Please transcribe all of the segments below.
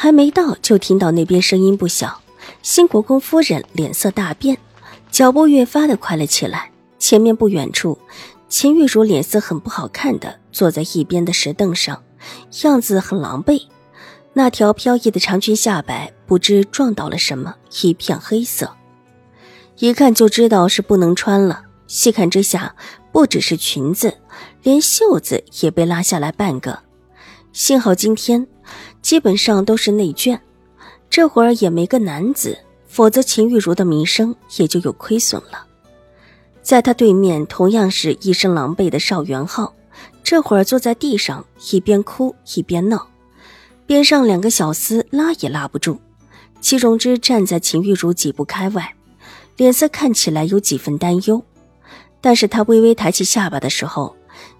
还没到，就听到那边声音不小。新国公夫人脸色大变，脚步越发的快了起来。前面不远处，秦玉茹脸色很不好看的坐在一边的石凳上，样子很狼狈。那条飘逸的长裙下摆不知撞到了什么，一片黑色，一看就知道是不能穿了。细看之下，不只是裙子，连袖子也被拉下来半个。幸好今天。基本上都是内卷，这会儿也没个男子，否则秦玉茹的名声也就有亏损了。在他对面，同样是一身狼狈的邵元浩，这会儿坐在地上，一边哭一边闹，边上两个小厮拉也拉不住。戚荣之站在秦玉茹几步开外，脸色看起来有几分担忧，但是他微微抬起下巴的时候，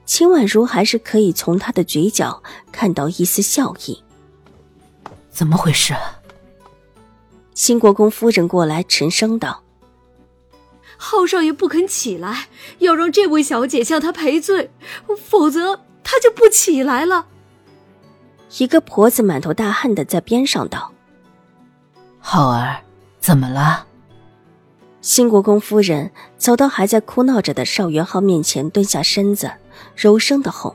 秦婉如还是可以从他的嘴角看到一丝笑意。怎么回事？新国公夫人过来，沉声道：“浩少爷不肯起来，要让这位小姐向他赔罪，否则他就不起来了。”一个婆子满头大汗的在边上道：“浩儿，怎么了？”新国公夫人走到还在哭闹着的邵元浩面前，蹲下身子，柔声的吼：“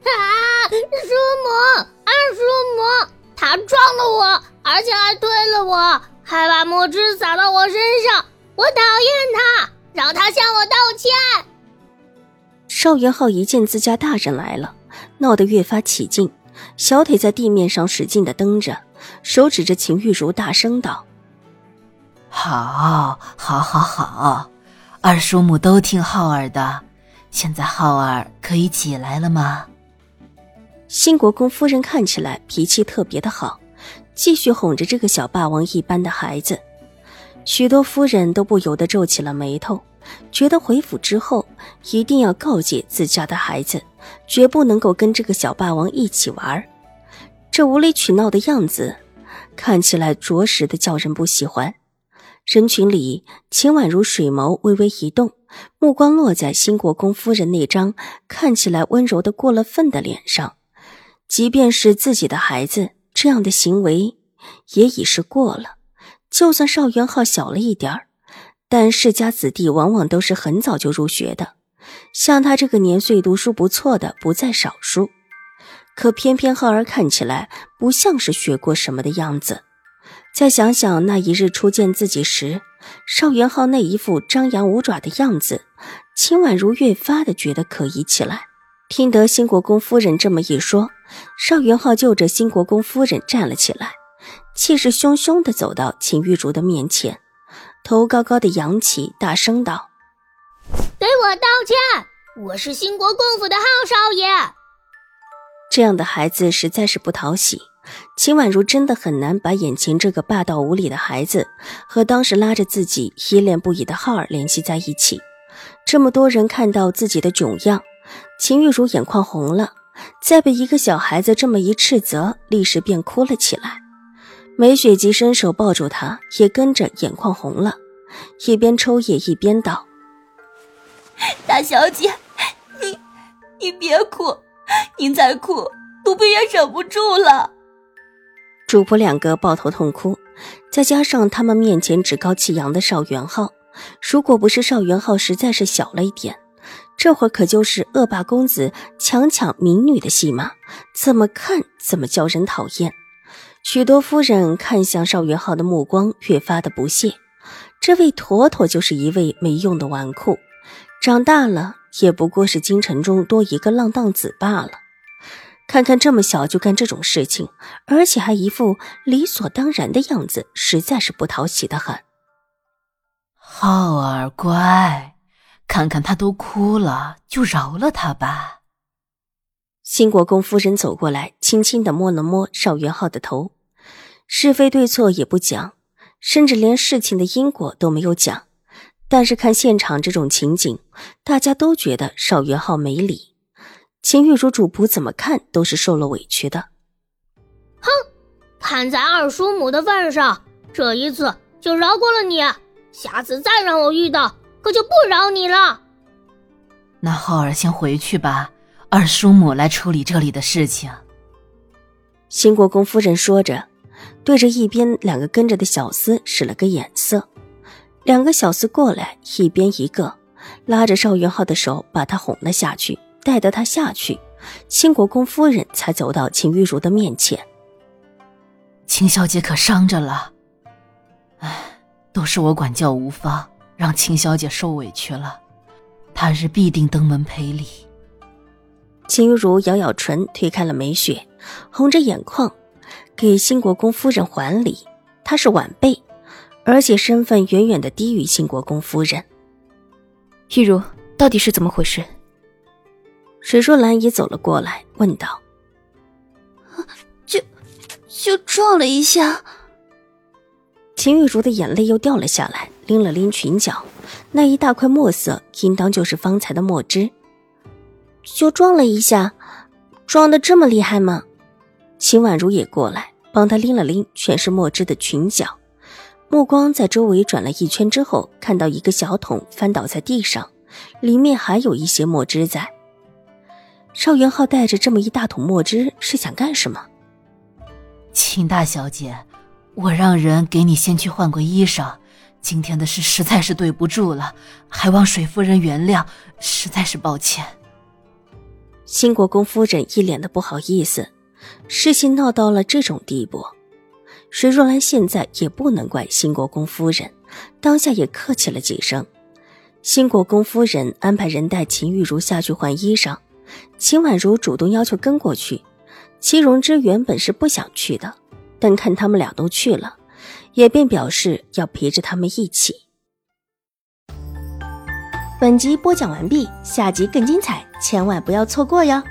啊，叔母，二叔母！”他撞了我，而且还推了我，还把墨汁洒到我身上。我讨厌他，让他向我道歉。邵元浩一见自家大人来了，闹得越发起劲，小腿在地面上使劲的蹬着，手指着秦玉茹，大声道：“好，好，好，好，二叔母都听浩儿的。现在浩儿可以起来了吗？”新国公夫人看起来脾气特别的好，继续哄着这个小霸王一般的孩子。许多夫人都不由得皱起了眉头，觉得回府之后一定要告诫自家的孩子，绝不能够跟这个小霸王一起玩。这无理取闹的样子，看起来着实的叫人不喜欢。人群里，秦婉如水眸微微一动，目光落在新国公夫人那张看起来温柔的过了分的脸上。即便是自己的孩子，这样的行为也已是过了。就算邵元浩小了一点，但世家子弟往往都是很早就入学的，像他这个年岁读书不错的不在少数。可偏偏浩儿看起来不像是学过什么的样子。再想想那一日初见自己时，邵元浩那一副张牙舞爪的样子，秦婉如越发的觉得可疑起来。听得新国公夫人这么一说，邵元浩就着新国公夫人站了起来，气势汹汹地走到秦玉茹的面前，头高高的扬起，大声道：“给我道歉！我是新国公府的浩少爷。”这样的孩子实在是不讨喜，秦婉如真的很难把眼前这个霸道无理的孩子和当时拉着自己依恋不已的浩儿联系在一起。这么多人看到自己的囧样。秦玉茹眼眶红了，再被一个小孩子这么一斥责，立时便哭了起来。梅雪姬伸手抱住她，也跟着眼眶红了，一边抽噎一边道：“大小姐，你你别哭，您再哭，奴婢也忍不住了。”主仆两个抱头痛哭，再加上他们面前趾高气扬的邵元浩，如果不是邵元浩实在是小了一点。这会儿可就是恶霸公子强抢民女的戏码，怎么看怎么叫人讨厌。许多夫人看向邵元浩的目光越发的不屑，这位妥妥就是一位没用的纨绔，长大了也不过是京城中多一个浪荡子罢了。看看这么小就干这种事情，而且还一副理所当然的样子，实在是不讨喜的很。浩儿乖。看看他都哭了，就饶了他吧。新国公夫人走过来，轻轻的摸了摸邵元浩的头，是非对错也不讲，甚至连事情的因果都没有讲。但是看现场这种情景，大家都觉得邵元浩没理。秦玉茹主仆怎么看都是受了委屈的。哼，看在二叔母的份上，这一次就饶过了你。下次再让我遇到，可就不饶你了。那浩儿先回去吧，二叔母来处理这里的事情。新国公夫人说着，对着一边两个跟着的小厮使了个眼色。两个小厮过来，一边一个，拉着邵元浩的手，把他哄了下去。带着他下去，新国公夫人才走到秦玉茹的面前。秦小姐可伤着了？唉，都是我管教无方，让秦小姐受委屈了。他日必定登门赔礼。秦玉茹咬咬唇，推开了梅雪，红着眼眶，给新国公夫人还礼。她是晚辈。而且身份远远的低于新国公夫人。玉茹，到底是怎么回事？水若兰也走了过来，问道：“就就撞了一下。”秦玉茹的眼泪又掉了下来，拎了拎裙角，那一大块墨色，应当就是方才的墨汁。就撞了一下，撞的这么厉害吗？秦婉如也过来，帮他拎了拎全是墨汁的裙角。目光在周围转了一圈之后，看到一个小桶翻倒在地上，里面还有一些墨汁在。邵元浩带着这么一大桶墨汁是想干什么？秦大小姐，我让人给你先去换过衣裳。今天的事实在是对不住了，还望水夫人原谅，实在是抱歉。新国公夫人一脸的不好意思，事情闹到了这种地步。水若兰现在也不能怪新国公夫人，当下也客气了几声。新国公夫人安排人带秦玉茹下去换衣裳，秦婉如主动要求跟过去。齐荣之原本是不想去的，但看他们俩都去了，也便表示要陪着他们一起。本集播讲完毕，下集更精彩，千万不要错过哟。